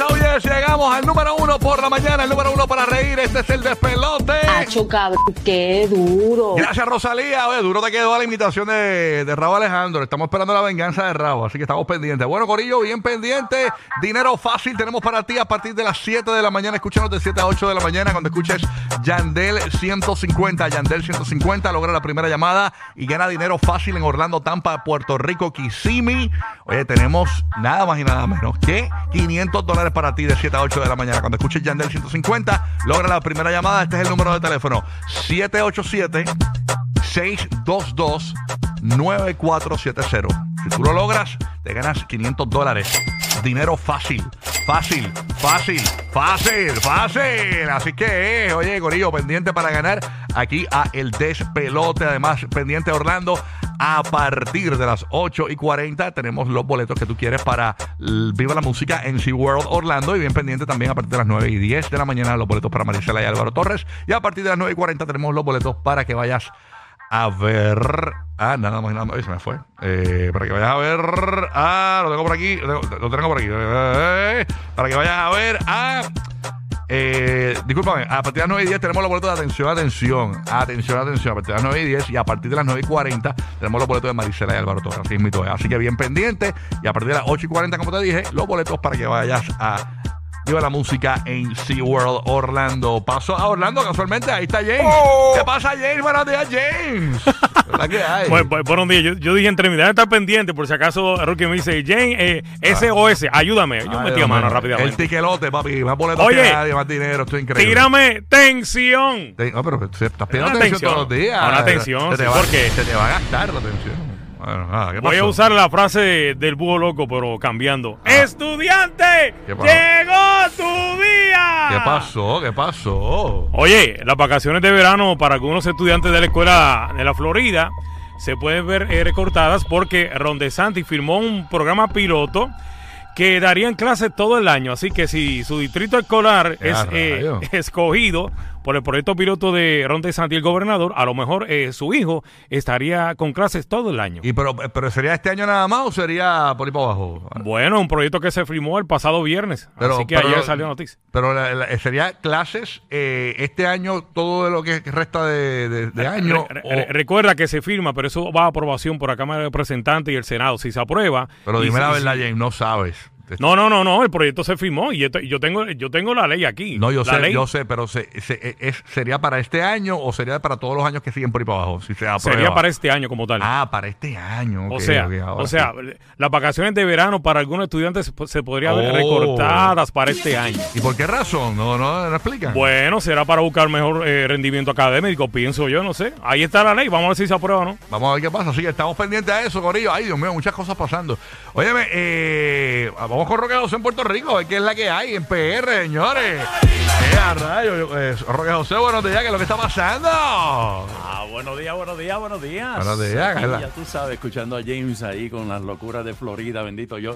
Oh yes. Llegamos al número uno por la mañana, el número uno para reír. Este es el despelote. Acho, cabrón, qué duro. Gracias, Rosalía. Oye, duro te quedó la imitación de, de Rabo Alejandro. Estamos esperando la venganza de Rabo, así que estamos pendientes. Bueno, Corillo, bien pendiente. Dinero fácil tenemos para ti a partir de las 7 de la mañana. Escúchanos de 7 a 8 de la mañana cuando escuches Yandel 150. Yandel 150 logra la primera llamada y gana dinero fácil en Orlando, Tampa, Puerto Rico, Kissimmee. Oye, tenemos nada más y nada menos que 500 dólares para ti de 7 a 8 de la mañana. Cuando escuches Yandel 150, logra la primera llamada. Este es el número de teléfono 787 622 9470. Si tú lo logras, te ganas 500 dólares. Dinero fácil, fácil, fácil, fácil, fácil. Así que, eh, oye, Gorillo, pendiente para ganar aquí a El Despelote. Además, pendiente Orlando. A partir de las 8 y 40 tenemos los boletos que tú quieres para Viva la Música en SeaWorld Orlando. Y bien pendiente también a partir de las 9 y 10 de la mañana los boletos para Marisela y Álvaro Torres. Y a partir de las 9 y 40 tenemos los boletos para que vayas a ver. Ah, nada más nada más. Ay, se me fue. Eh, para que vayas a ver. Ah, lo tengo por aquí. Lo tengo, lo tengo por aquí. Eh, para que vayas a ver a. Eh, discúlpame, a partir de las 9 y 10 tenemos los boletos de atención, atención, atención, atención. A partir de las 9 y 10 y a partir de las 9 y 40 tenemos los boletos de Marisela y Álvaro Torres. Así. Así que bien pendiente. Y a partir de las 8 y 40, como te dije, los boletos para que vayas a Viva la música en SeaWorld Orlando. Paso a Orlando casualmente. Ahí está James. ¿Qué pasa, James? Buenos días, James. ¿Verdad que hay? Bueno, bu- buenos días. Yo, yo dije entre mi estar pendiente por si acaso Rocky me dice, Jane, eh, SOS, ayúdame. Yo Ay, metí a mano rápidamente. El tiquelote, papi. Más boletos Oye, que nadie, más dinero. Esto es increíble. Tírame tensión. Te- No, pero estás pidiendo atención. todos los días. Una atención, Se te, sí, va, porque- se te va a gastar la atención. Bueno, nada, ¿qué Voy a usar la frase del búho loco, pero cambiando. ¡Estudiante! Ah. ¿Qué pasó? ¡Llegó tu día! ¿Qué pasó? ¿Qué pasó? Oye, las vacaciones de verano para algunos estudiantes de la escuela de la Florida se pueden ver eh, recortadas porque Ron DeSantis firmó un programa piloto que darían clases todo el año. Así que si su distrito escolar ¡Qué es eh, escogido por el proyecto piloto de Ron DeSantis, el gobernador, a lo mejor eh, su hijo estaría con clases todo el año. ¿Y pero, pero sería este año nada más o sería por ahí para abajo? Bueno, un proyecto que se firmó el pasado viernes. Pero- así que pero- ayer salió noticia. Pero la- la- sería clases eh, este año, todo lo que resta de, de- de año. Re- o- re- recuerda que se firma, pero eso va a aprobación por la Cámara de Representantes y el Senado. Si se aprueba. pero dime si- la verdad, si- James, no sabes. No, no, no, no. El proyecto se firmó y yo tengo, yo tengo la ley aquí. No, yo La sé, ley yo sé, pero se, se- es, ¿sería para este año o sería para todos los años que siguen por ahí para abajo? Si se aprueba. Sería para este año como tal. Ah, para este año. o sea, o sea, sí. las vacaciones de verano para algunos estudiantes se, se podría ver Oh. recortadas para este año. ¿Y por qué razón? No, no, no explican. Bueno, será para buscar mejor eh, rendimiento académico, pienso yo, no sé. Ahí está la ley, vamos a ver si se aprueba o no. Vamos a ver qué pasa. Que estamos pendientes a eso, Corillo. Ay, Dios mío, muchas cosas pasando. Óyeme, eh, vamos con Roque José en Puerto Rico, ver qué es la que hay en PR, señores. ¡Qué a rayo! Eh, Roque José, buenos días, ¿qué es lo que está pasando? Ah, buenos días, buenos días, buenos días. Buenos días, Aquí, ya tú sabes, escuchando a James ahí con las locuras de Florida, bendito. Yo,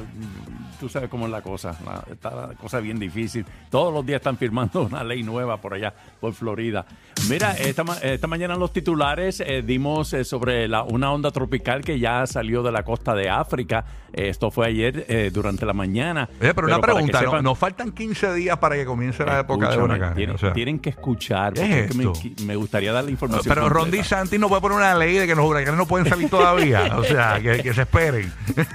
tú sabes cómo es la cosa. la- está la cosa bien difícil. Todos los días están firmando una ley nueva por allá, por Florida. Mira, esta, esta mañana en los titulares eh, dimos eh, sobre la, una onda tropical que ya salió de la costa de África. Eh, esto fue ayer eh, durante la mañana. Oye, pero, una pregunta, Nos faltan 15 días para que comience la época de huracanes. Tienen, o sea. tienen que escuchar. ¿Qué porque es me, gustaría dar la información. Pero Ron completa. DeSantis no puede poner una ley de que los huracanes no pueden salir todavía. o sea, que, que se esperen.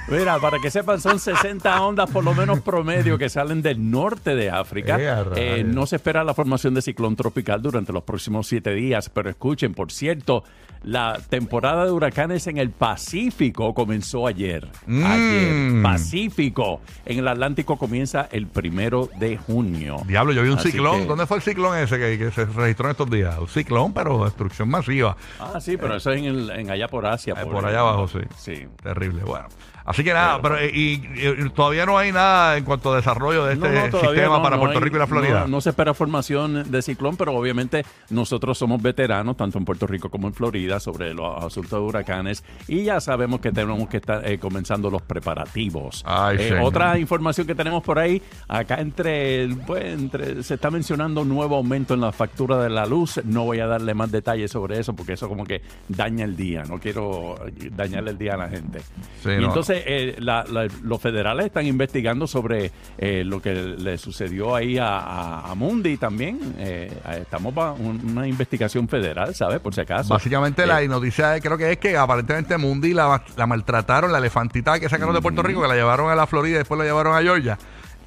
Mira, para que sepan, son 60 ondas por lo menos promedio que salen del norte de África. Eh. Eh, no se espera la formación de ciclón tropical durante los próximos siete días, pero escuchen, por cierto, la temporada de huracanes en el Pacífico comenzó ayer. Mm. Ayer. Pacífico. En el Atlántico comienza el primero de junio. Diablo, yo vi un Así ciclón. que- ¿Dónde fue el ciclón ese que, que se registró en estos días? Un ciclón, pero destrucción masiva. Ah, sí, pero eso es en, el- en allá por Asia. Eh, por allá abajo, sí. Sí. Terrible. Bueno, Así que nada, pero eh, y, y todavía no hay nada en cuanto a desarrollo de este No, no, todavía sistema no, para Puerto hay- Rico y la Florida. No, se espera formación de ciclón, pero obviamente nosotros somos veteranos, tanto en Puerto Rico como en Florida, sobre los asuntos de huracanes y ya sabemos que tenemos que estar eh, comenzando los preparativos. Ay, Eh, otra información que tenemos por ahí, acá entre, pues, entre, se está mencionando un nuevo aumento en la factura de la luz. No voy a darle más detalles sobre eso porque eso como que daña el día. No quiero dañarle el día a la gente. Sí, y no. Entonces eh, la- la- los federales están investigando sobre eh, lo que le sucedió ahí a, a- a Mundi también. Eh, estamos para una investigación federal, ¿sabes? Por si acaso. Básicamente Eh, la noticia creo que es que aparentemente Mundi la, la maltrataron, la elefantita que sacaron de Puerto Rico, que la llevaron a la Florida y después la llevaron a Georgia.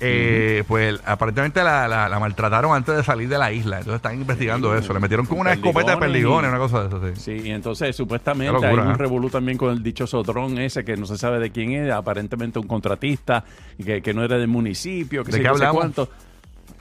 Eh, Pues aparentemente la, la- la maltrataron antes de salir de la isla. Entonces están investigando eso. Le metieron con una escopeta de perdigones, y- una cosa de eso. Sí. Sí, y entonces supuestamente locura, hay un ¿eh? revolú también con el dichoso dron ese que no se sabe de quién es, aparentemente un contratista que, que no era del municipio, que ¿De qué no sé cuánto.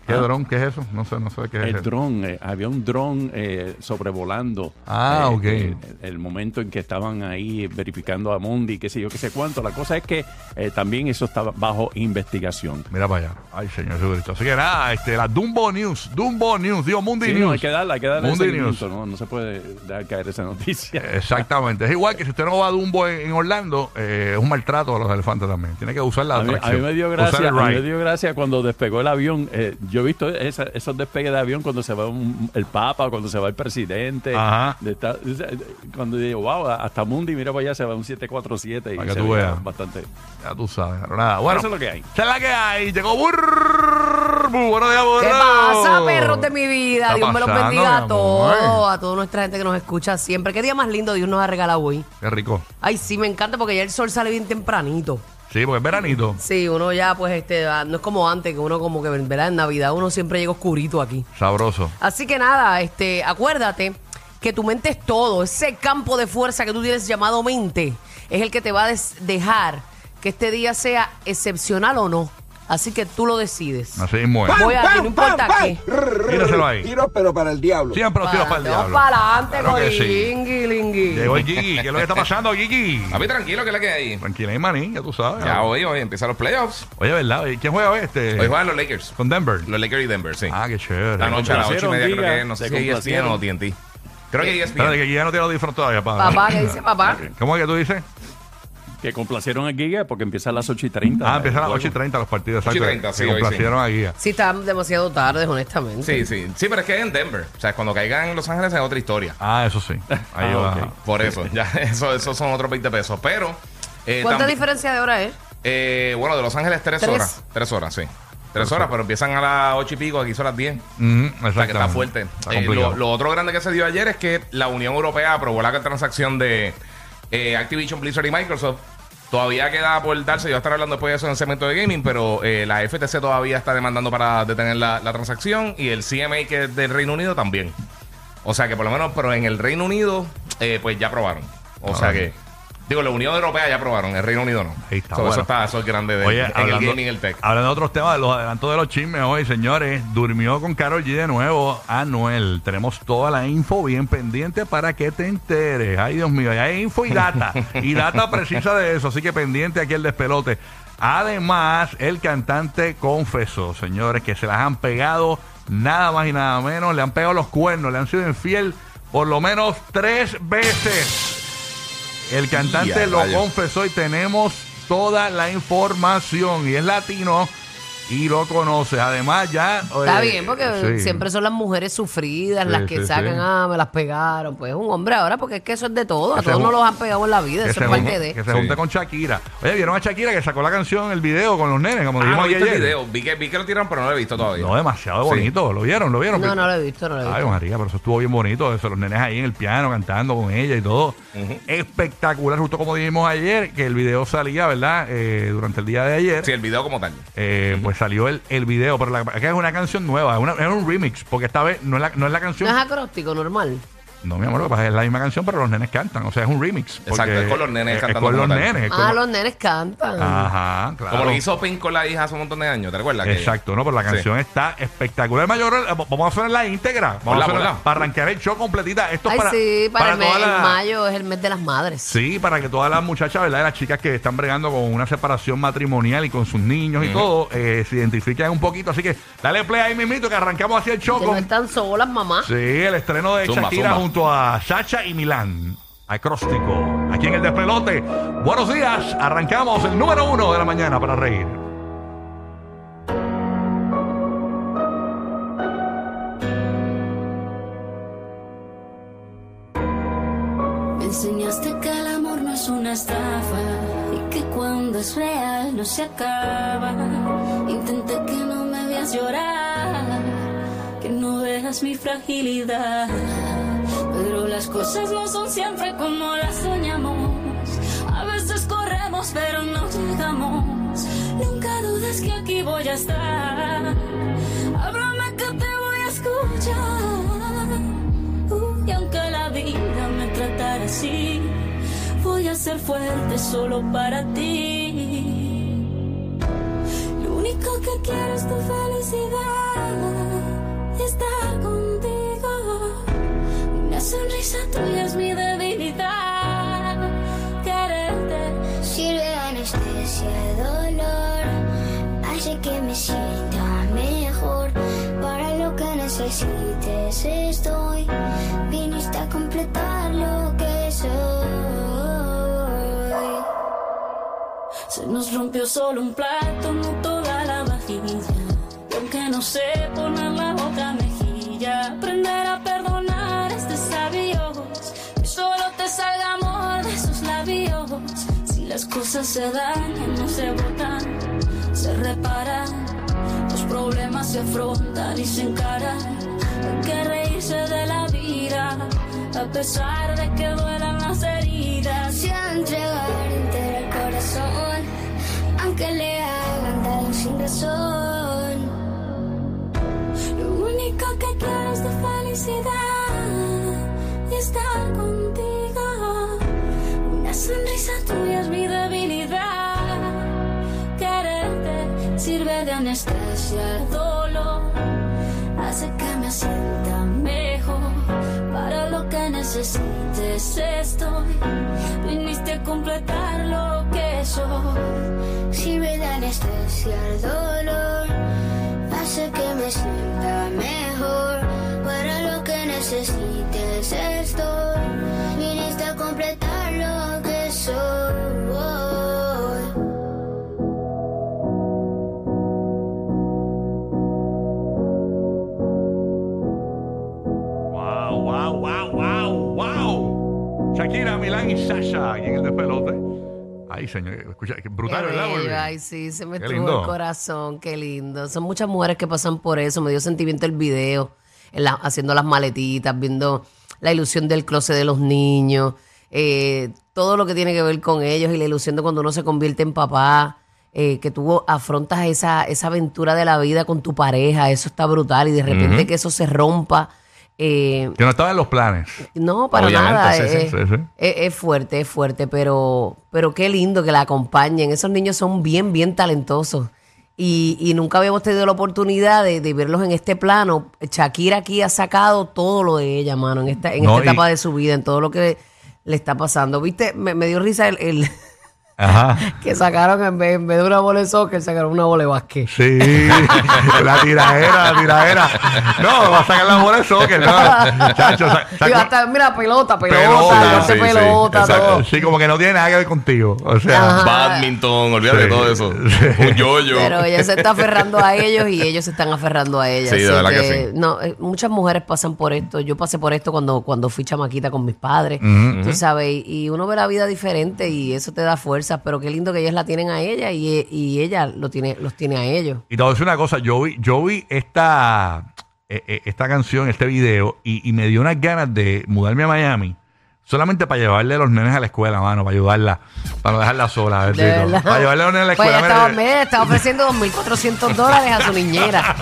¿Qué Ah. dron? ¿Qué es eso? No sé, no sé qué es El dron, eh, había un dron eh, sobrevolando. Ah, eh, ok. eh, el momento en que estaban ahí verificando a Mundi, qué sé yo, qué sé cuánto. La cosa es que también eso estaba bajo investigación. Mira para allá. Ay, señor Jesucristo. Así que nada, este, la Dumbo News. Dumbo News. Digo, Mundi Sí, News. no, hay que darle, hay que darle Mundi News. ¿no? No se puede dejar caer esa noticia. Exactamente. Es igual que si usted no va a Dumbo en, en Orlando, eh, es un maltrato a los elefantes también. Tiene que usar la A mí, a mí me dio gracia, a mí me dio gracia cuando despegó el avión. Yo he visto esa- esos despegues de avión cuando se va un- el Papa, cuando se va el presidente. Ajá. De esta- cuando digo, wow, hasta Mundi, mira para allá, se va un 747 y Para que se tú veas. bastante. Ya tú sabes. Pero nada, bueno. Eso es lo que hay. Esa es la que hay. Llegó Burbu. Buenos días. ¿Qué pasa, perros de mi vida? Dios me los pasando, bendiga a todos, a toda nuestra gente que nos escucha siempre. ¿Qué día más lindo Dios nos ha regalado hoy? Qué rico. Ay, sí, me encanta porque ya el sol sale bien tempranito. Sí, porque es veranito. Sí, uno ya, pues, este, ah, no es como antes, que uno como que, ¿verdad? En Navidad uno siempre llega oscurito aquí. Sabroso. Así que nada, este, acuérdate que tu mente es todo. Ese campo de fuerza que tú tienes llamado mente es el que te va a dejar que este día sea excepcional o no. Así que tú lo decides. Así mismo es. Voy no importa qué. Tíraselo ahí. Tiro, pero para el diablo. Siempre los tiros para el Vamos diablo. para adelante, Claro que sí. Lingui, lingui. Llegó el Gigi. ¿Qué es lo que está pasando, Gigi? A mí tranquilo, que es la que hay? Tranquila, ahí, maní, ya tú sabes. Ya hoy, hoy empiezan los playoffs. Oye, ¿verdad? Oye, ¿Quién juega hoy este? Hoy juegan los Lakers. Con Denver. Los Lakers y Denver, sí. Ah, qué chévere. La noche a las ocho y media, creo que no sé si ESPN o. TNT. Creo que Espérate, ESPN. que Gigi ya no tiene los disfrutos todavía, papá. Papá, ¿qué dice papá? ¿Cómo es que tú dices? Que complacieron a Giga porque empieza a las 8 y 30. Ah, empiezan a las el 8 y juego. 30 los partidos. 8 y exacto. 30, sí, Que hoy sí. complacieron a Guía. Sí, están demasiado tarde, honestamente. Sí, sí. Sí, pero es que en Denver. O sea, cuando caigan en Los Ángeles es otra historia. Ah, eso sí. Ahí Ah, va. ok. Por eso, ya, eso, esos son otros 20 pesos. Pero. eh, ¿Cuánta diferencia de hora es? eh, bueno, de Los Ángeles, 3 Tres. horas. 3 horas, sí. 3 horas, pero empiezan a las 8 y pico, aquí son las 10. Ujú, O sea, que está exactamente. fuerte. Está Eh, complicado. lo, lo otro grande que se dio ayer es que la Unión Europea aprobó la transacción de eh, Activision, Blizzard y Microsoft. Todavía queda por darse, yo voy a estar hablando después de eso en el segmento de gaming, pero eh, la FTC todavía está demandando para detener la, la transacción y el CMA que es del Reino Unido también. O sea que por lo menos, pero en el Reino Unido, eh, pues ya aprobaron. O Ah, sea que, digo, la Unión Europea ya aprobaron, el Reino Unido no. Ahí está, So, bueno. Eso está, eso es grande de, Oye, en hablando, el gaming y el tech. hablando de otros temas, de los adelantos de los chismes hoy, señores, durmió con Carol G de nuevo Anuel. Tenemos toda la info bien pendiente para que te enteres. Ay, Dios mío, ya hay info y data. y data precisa de eso, así que pendiente aquí el despelote. Además, el cantante confesó, señores, que se las han pegado nada más y nada menos. Le han pegado los cuernos, le han sido infiel por lo menos tres veces. El cantante lo confesó y tenemos toda la información. Y es latino y lo conoce. Además, ya. Está eh, bien, porque sí. siempre son las mujeres sufridas Sí, las que sí, sacan, sí. ah, me las pegaron. Pues es un hombre ahora, porque es que eso es de todo. Que A todos nos los han pegado en la vida, eso es parte de. que se Sí. junte con Shakira. Oye, ¿vieron a Shakira que sacó la canción, el video con los nenes? Como Ah, dijimos no el ayer? video. Vi que, vi que lo tiraron, pero no lo he visto todavía. No, demasiado Sí. bonito. ¿Lo vieron? ¿Lo vieron? No, no lo he visto, no lo he Ay, visto. María, pero eso estuvo bien bonito. Eso, los nenes ahí en el piano cantando con ella y todo. Espectacular, justo como dijimos ayer, que el video salía, ¿verdad? Eh, durante el día de ayer. Sí, el video como tal. Eh, Pues salió el, el video, pero la, acá es una canción nueva, es, una- es un remix, porque esta vez no es la, no es la No canción. es acróstico, normal. No, mi amor, lo que pasa es la misma canción, pero los nenes cantan. O sea, es un remix. Exacto, es con los nenes es- cantando Es con los como tal. nenes. es con Ah, los- los nenes cantan. Ajá, claro. Como lo hizo Pink con la hija hace un montón de años, ¿te recuerdas? Que- Exacto, no, pero la Sí. canción está espectacular. Mayor, eh, vamos a hacer la íntegra. Vamos Ponla, a hacer ponla. para arrancar el show completita. Esto es Ay, para, sí, para, el, mes- todas el las- mayo es el mes de las madres. Sí, para que todas las muchachas, ¿verdad? Las chicas que están bregando con una separación matrimonial y con sus niños y todo, eh, se identifiquen un poquito. Así que dale play ahí mismito que arrancamos así el show Que no con... están solas, mamá. Sí, el estreno de Zumba, Shakira zumba. junto a Sacha y Milán. Acróstico. Aquí en el despelote. Buenos días. Arrancamos el número uno de la mañana para reír. Me enseñaste que el amor no es una estafa y que cuando es real no se acaba. Intenté que no me veas llorar, que no veas mi fragilidad. Pero las cosas no son siempre como las soñamos. A veces corremos pero no llegamos. Nunca dudes que aquí voy a estar. Háblame que te voy a escuchar. Uh, y aunque la vida me tratara así, voy a ser fuerte solo para ti. Nos rompió solo un plato, no toda la vajilla. Y aunque no sé poner la otra mejilla, aprender a perdonar es de sabios. Que solo te salga amor de esos labios. Si las cosas se dañan, no se botan, se reparan. Los problemas se afrontan y se encaran. Hay que reírse de la vida, a pesar de que duelan las heridas. Se entregar aunque le hagan daño sin razón. Lo único que quiero es tu felicidad y estar contigo. Una sonrisa tuya es mi debilidad. Quererte sirve de anestesia al dolor. Hace que me sienta mejor. Para lo que necesites estoy. Viniste a completar lo que soy. Sirve de anestesia el dolor, hace que me sienta mejor. Para lo que necesites estoy, viniste a completar lo que soy. Wow, wow, wow, wow, wow. Shakira, Milán y Sasha aquí en el despelote. Ay, señor, escucha, qué brutal, Qué ¿verdad? bello, Volvi? Ay, sí, se me Qué estuvo lindo. el corazón, qué lindo. Son muchas mujeres que pasan por eso. Me dio sentimiento el video, en la- haciendo las maletitas, viendo la ilusión del closet de los niños, eh, todo lo que tiene que ver con ellos y la ilusión de cuando uno se convierte en papá, eh, que tú afrontas esa, esa aventura de la vida con tu pareja, eso está brutal y de repente que eso se rompa. Eh, Que no estaba en los planes. no, para Obviamente, nada. sí, sí, es, sí, sí. es- es fuerte, es fuerte, pero, pero qué lindo que la acompañen. Esos niños son bien, bien talentosos. Y, y nunca habíamos tenido la oportunidad de, de verlos en este plano. Shakira aquí ha sacado todo lo de ella, mano, en esta, en No, esta y- etapa de su vida, en todo lo que le está pasando. ¿Viste? Me, me dio risa el, el Ajá. que sacaron en vez, en vez de una bola de soccer, sacaron una bola de básquet. Sí, la tiradera, la tiradera. No, va a sacar la bola de soccer, no. Chacho, sa- Y saca- hasta, mira, pelota, pelota, Pelota, sí, sí, pelota, exacto. todo. Sí, como que no tiene nada que ver contigo. O sea, Ajá. Badminton, olvídate de Sí. todo eso. Un yoyo. Pero ella se está aferrando a ellos y ellos se están aferrando a ella. Sí, de Así verdad que sí. No, eh, muchas mujeres pasan por esto. Yo pasé por esto cuando, cuando fui chamaquita con mis padres. Tú sabes, y- y uno ve la vida diferente y eso te da fuerza. Pero qué lindo que ellas la tienen a ella y, y ella lo tiene, los tiene a ellos. Y te voy a decir una cosa, yo vi, yo vi esta, eh, eh, esta canción, este video, y, y me dio unas ganas de mudarme a Miami Solamente para llevarle a los nenes a la escuela, mano, para ayudarla, para no dejarla sola, De verdad. Para llevarle a los nenes a la Pues escuela. ella estaba, mira, estaba ofreciendo 2.400 dólares a su niñera.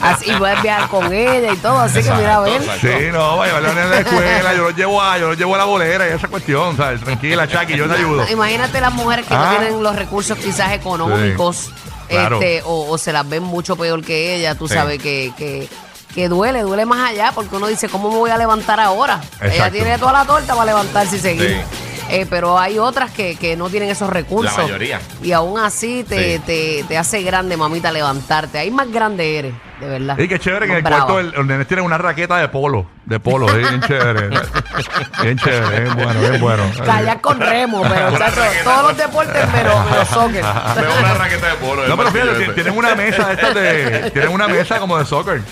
Así, y voy a viajar con ella y todo. Así que mira, a ver. Exacto. Sí, no, para llevarle a los nenes a la escuela, yo los llevo a, yo los llevo a la bolera y esa cuestión, ¿sabes? Tranquila, Chucky, yo te ayudo. Imagínate las mujeres que Ah. no tienen los recursos quizás económicos claro. este, o, o se las ven mucho peor que ella. Tú Sí. sabes que, que, que duele, duele más allá porque uno dice, ¿cómo me voy a levantar ahora? Ella tiene toda la torta para levantarse y seguir. Sí. Eh, pero hay otras que, que no tienen esos recursos. La mayoría. Y aún así te, Sí. te, te hace grande, mamita, levantarte. Ahí más grande eres, de verdad. Y qué chévere que en el brava. cuarto el- los nenes tienen una raqueta de polo, de polo, ¿eh? bien chévere. bien chévere, bien bueno, bien bueno. Callar con remo, pero todos los deportes menos, menos soccer. Veo una raqueta de polo. No, el pero fíjate, tienen una mesa de estas de. Tienen una mesa como de soccer.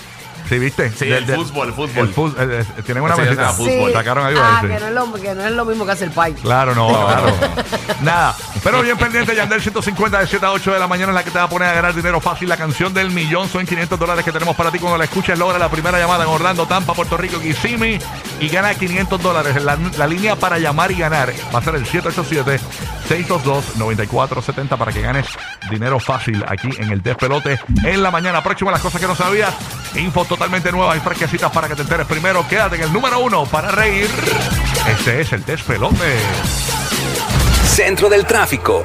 ¿Sí viste? Sí, De- el de- fútbol, el fútbol. el fútbol, tienen una Sí, mesita. sea fútbol. Sacaron ahí, ah, sí. que no, es lo, que no es lo mismo que hace el país. Claro, no, claro. Nada. Pero bien pendiente, Yandel 150 de 7 a 8 de la mañana en la que te va a poner a ganar dinero fácil. La canción del millón son 500 dólares que tenemos para ti. Cuando la escuches, logra la primera llamada en Orlando, Tampa, Puerto Rico, Kissimmee y gana 500 dólares. La, la línea para llamar y ganar va a ser el 787-622-9470 para que ganes dinero fácil aquí en el Despelote en la mañana. Próxima, las cosas que no sabías. Info totalmente nuevas y fresquecitas para que te enteres primero. Quédate en el número uno para reír. Este es el Despelote. Centro del Tráfico